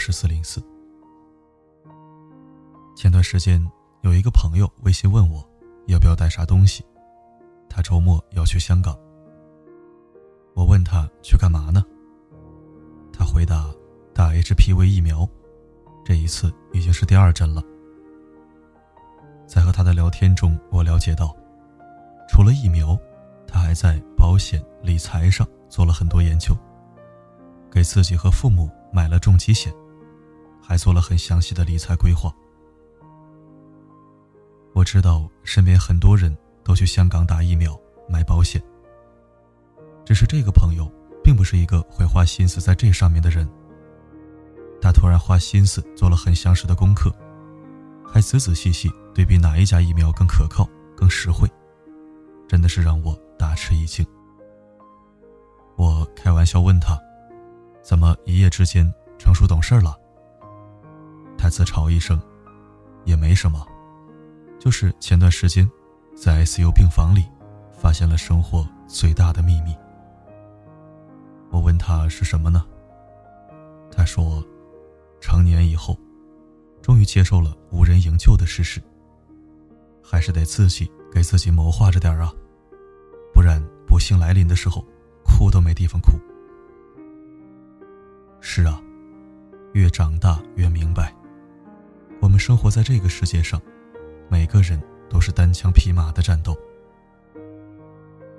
是四零四。前段时间有一个朋友微信问我，要不要带啥东西？他周末要去香港。我问他去干嘛呢？他回答打 HPV 疫苗，这一次已经是第二针了。在和他的聊天中，我了解到，除了疫苗，他还在保险理财上做了很多研究，给自己和父母买了重疾险，还做了很详细的理财规划。我知道身边很多人都去香港打疫苗、买保险，只是这个朋友并不是一个会花心思在这上面的人。他突然花心思做了很详实的功课。还仔仔细细对比哪一家疫苗更可靠、更实惠，真的是让我大吃一惊。我开玩笑问他：“怎么一夜之间成熟懂事了？”他自嘲一声：“也没什么，就是前段时间在 ICU 病房里发现了生活最大的秘密。”我问他是什么呢？他说：“成年以后。”终于接受了无人营救的事实，还是得自己给自己谋划着点啊，不然不幸来临的时候，哭都没地方哭。是啊，越长大越明白，我们生活在这个世界上，每个人都是单枪匹马的战斗。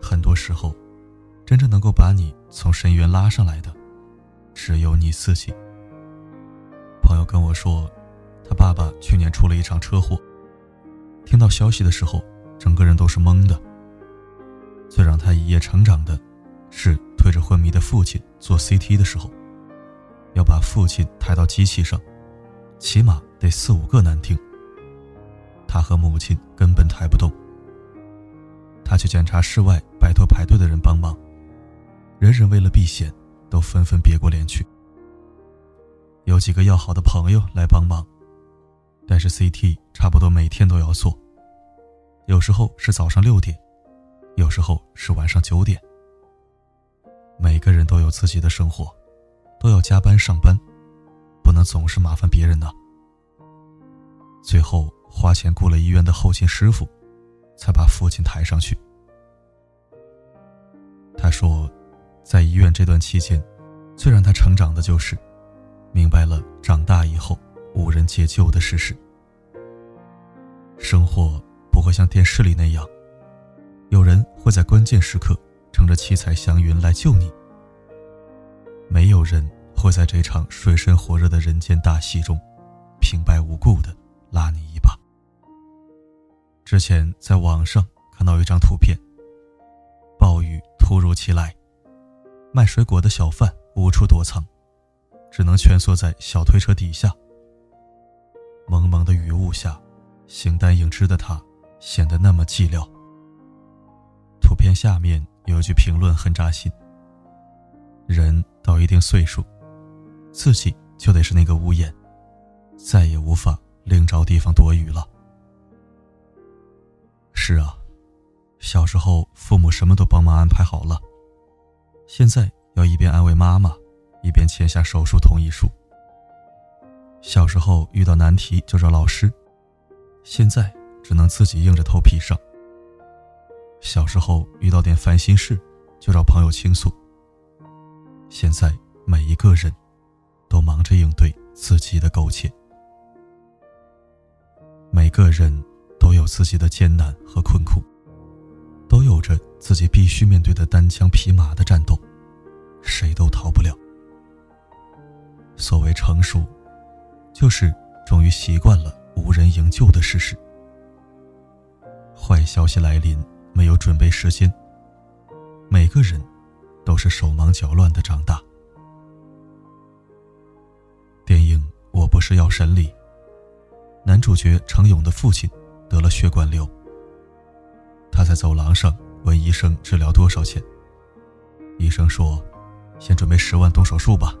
很多时候，真正能够把你从深渊拉上来的，只有你自己。朋友跟我说。他爸爸去年出了一场车祸，听到消息的时候，整个人都是懵的。最让他一夜成长的，是推着昏迷的父亲做 CT 的时候，要把父亲抬到机器上，起码得四五个难听。他和母亲根本抬不动。他去检查室外，拜托排队的人帮忙，人人为了避险，都纷纷别过脸去。有几个要好的朋友来帮忙。但是 CT 差不多每天都要做，有时候是早上六点，有时候是晚上九点。每个人都有自己的生活，都要加班上班，不能总是麻烦别人呢。最后花钱雇了医院的后勤师傅，才把父亲抬上去。他说，在医院这段期间，最让他成长的就是，明白了长大以后。无人解救的事实。生活不会像电视里那样，有人会在关键时刻乘着七彩祥云来救你。没有人会在这场水深火热的人间大戏中，平白无故的拉你一把。之前在网上看到一张图片，暴雨突如其来，卖水果的小贩无处躲藏，只能蜷缩在小推车底下。蒙蒙的雨雾下，形单影只的他显得那么寂寥。图片下面有一句评论很扎心：“人到一定岁数，自己就得是那个屋檐，再也无法另找地方躲雨了。”是啊，小时候父母什么都帮忙安排好了，现在要一边安慰妈妈，一边签下手术同意书。小时候遇到难题就找老师，现在只能自己硬着头皮上。小时候遇到点烦心事就找朋友倾诉，现在每一个人都忙着应对自己的苟且。个人都有自己的艰难和困苦，都有着自己必须面对的单枪匹马的战斗，谁都逃不了。所谓成熟。就是终于习惯了无人营救的事实。坏消息来临，没有准备时间。每个人都是手忙脚乱的长大。电影《我不是药神》里，男主角程勇的父亲得了血管瘤。他在走廊上问医生治疗多少钱，医生说：“先准备十万动手术吧。”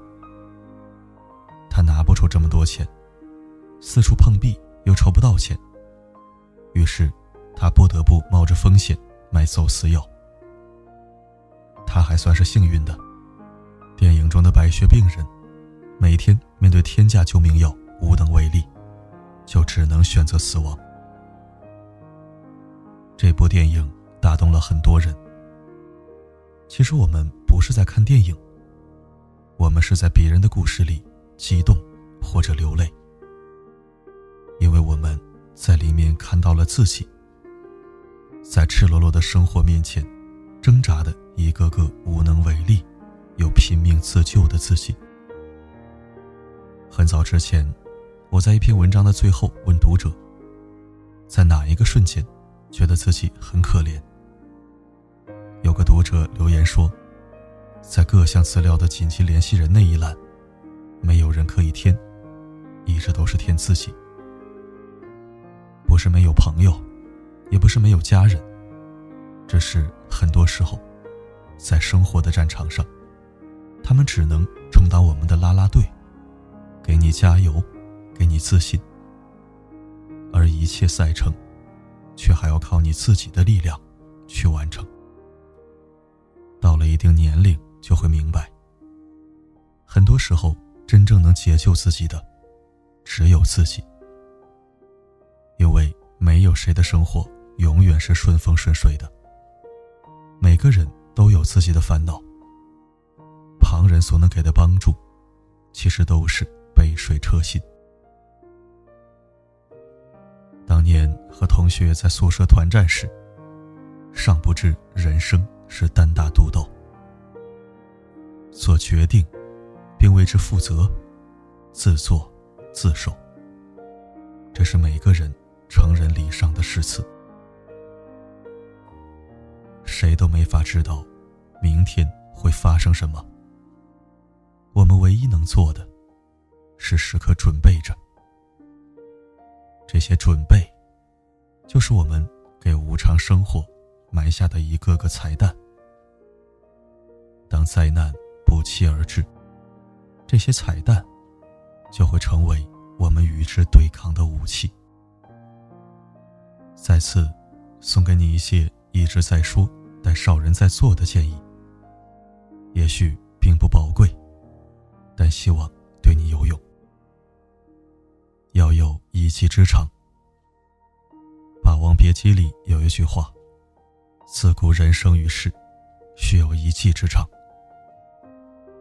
他拿不出这么多钱，四处碰壁又筹不到钱，于是他不得不冒着风险买走私药。他还算是幸运的。电影中的白血病人，每天面对天价救命药无能为力，就只能选择死亡。这部电影打动了很多人。其实我们不是在看电影，我们是在别人的故事里激动或者流泪，因为我们在里面看到了自己，在赤裸裸的生活面前挣扎的一个个无能为力。又拼命自救的自己。很早之前，我在一篇文章的最后问读者：在哪一个瞬间，觉得自己很可怜？有个读者留言说，在各项资料的紧急联系人那一栏，没有人可以填，一直都是填自己。不是没有朋友，也不是没有家人，只是很多时候，在生活的战场上。他们只能充当我们的拉拉队，给你加油，给你自信。而一切赛程，却还要靠你自己的力量去完成。到了一定年龄，就会明白，很多时候真正能解救自己的，只有自己。因为没有谁的生活永远是顺风顺水的，每个人都有自己的烦恼。旁人所能给的帮助，其实都是杯水车薪。和同学在宿舍团战时，尚不知人生是单打独斗，做决定，并为之负责，自作自受。这是每个人成人礼上的誓词。谁都没法知道，明天会发生什么。我们唯一能做的，是时刻准备着。这些准备，就是我们给无常生活埋下的一个个彩蛋。当灾难不期而至，这些彩蛋，就会成为我们与之对抗的武器。再次，送给你一些一直在说但少人在做的建议。也许并不宝贵。但希望对你有用。要有一技之长。《霸王别姬》里有一句话：“自古人生于世，需有一技之长。”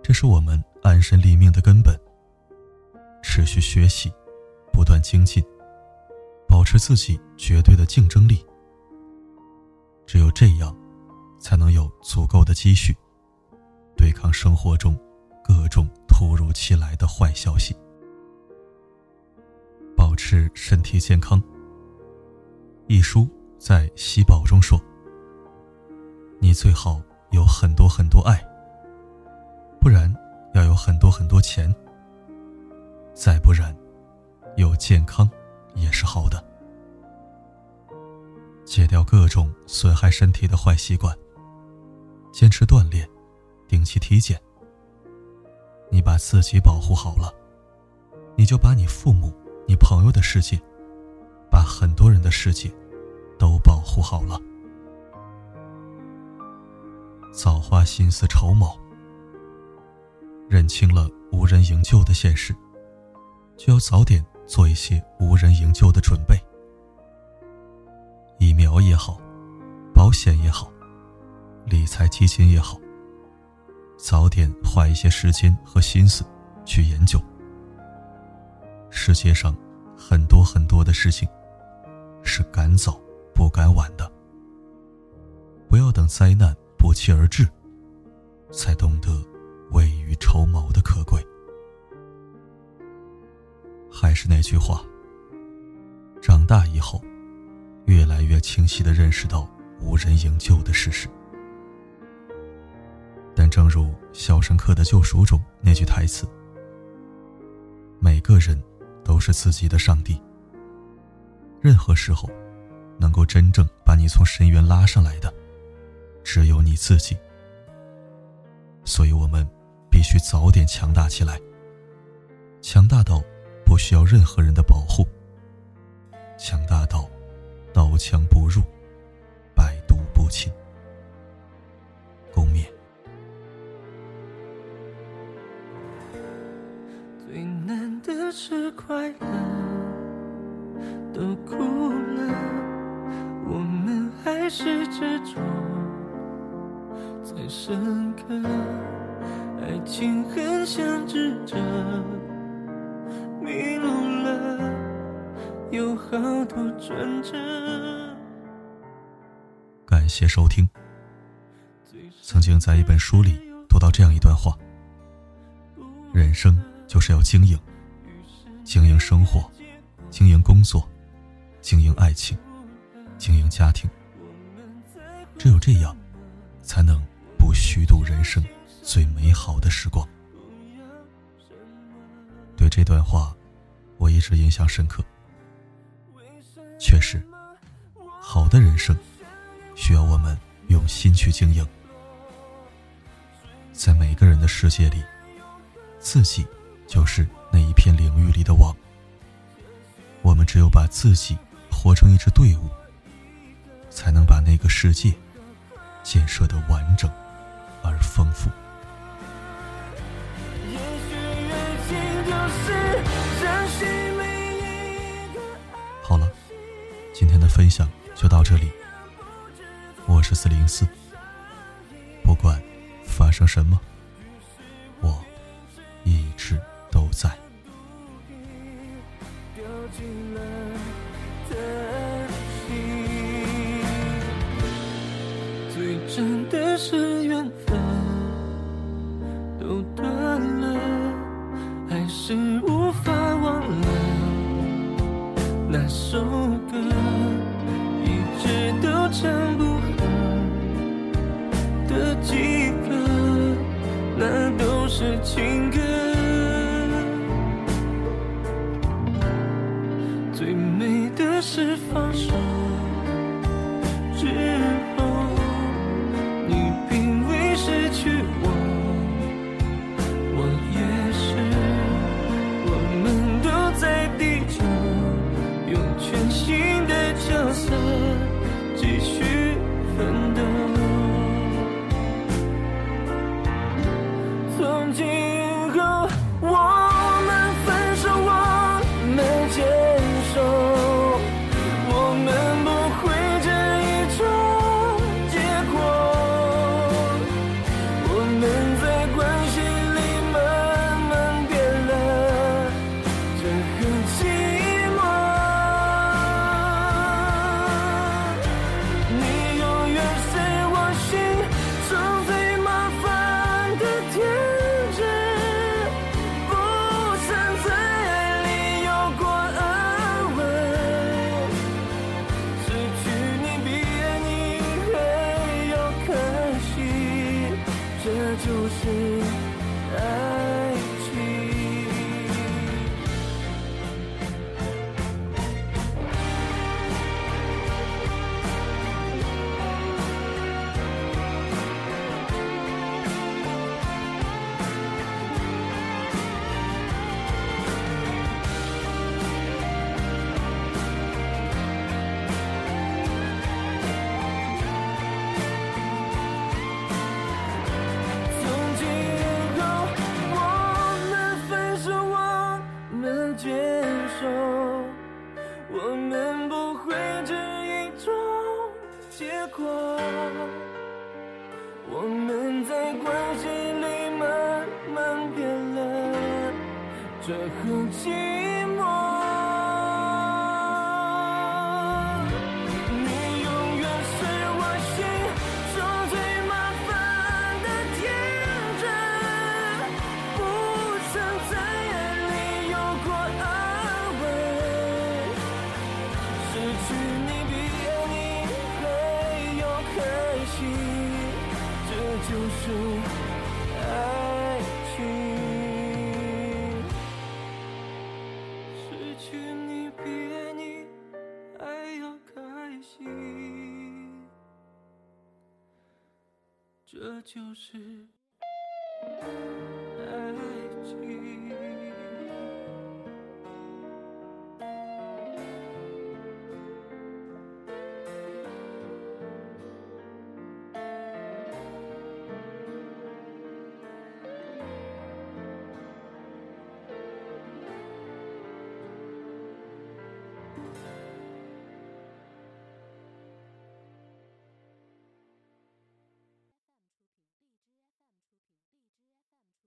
这是我们安身立命的根本。持续学习，不断精进，保持自己绝对的竞争力。只有这样，才能有足够的积蓄，对抗生活中各种。突如其来的坏消息，保持身体健康。一书在喜宝中说：“你最好有很多很多爱，不然要有很多很多钱，再不然，有健康也是好的。戒掉各种损害身体的坏习惯，坚持锻炼，定期体检。”你把自己保护好了，你就把你父母、你朋友的世界，把很多人的世界，都保护好了。早花心思筹谋，认清了无人营救的现实，就要早点做一些无人营救的准备。疫苗也好，保险也好，理财基金也好。早点花一些时间和心思去研究。世界上很多很多的事情是赶早不敢晚的，不要等灾难不期而至，才懂得未雨绸缪的可贵。还是那句话，长大以后，越来越清晰的认识到无人营救的事实。但正如《肖申克的救赎》中那句台词：“每个人都是自己的上帝。任何时候，能够真正把你从深渊拉上来的，只有你自己。所以，我们必须早点强大起来，强大到不需要任何人的保护，强大到刀枪不入，百毒不侵。最难的是快乐。执着，最深刻，爱情很像执着，迷路了，有好多转折。感谢收听。曾经在一本书里读到这样一段话：人生就是要经营，经营生活，经营工作，经营爱情，经营家庭。只有这样，才能不虚度人生最美好的时光。对这段话，我一直印象深刻。确实，好的人生需要我们用心去经营。在每个人的世界里，自己就是那一片领域里的王。我们只有把自己活成一支队伍，才能把那个世界建设的完整而丰富。好了，今天的分享就到这里。我是四零四。不管发生什么？那首歌，一直都唱不好的几个。那都是情歌，最美的是放手。接受我们不会只一种结果我们在关系里慢慢变了这后奇就是爱情失去你比爱你还要开心。这就是。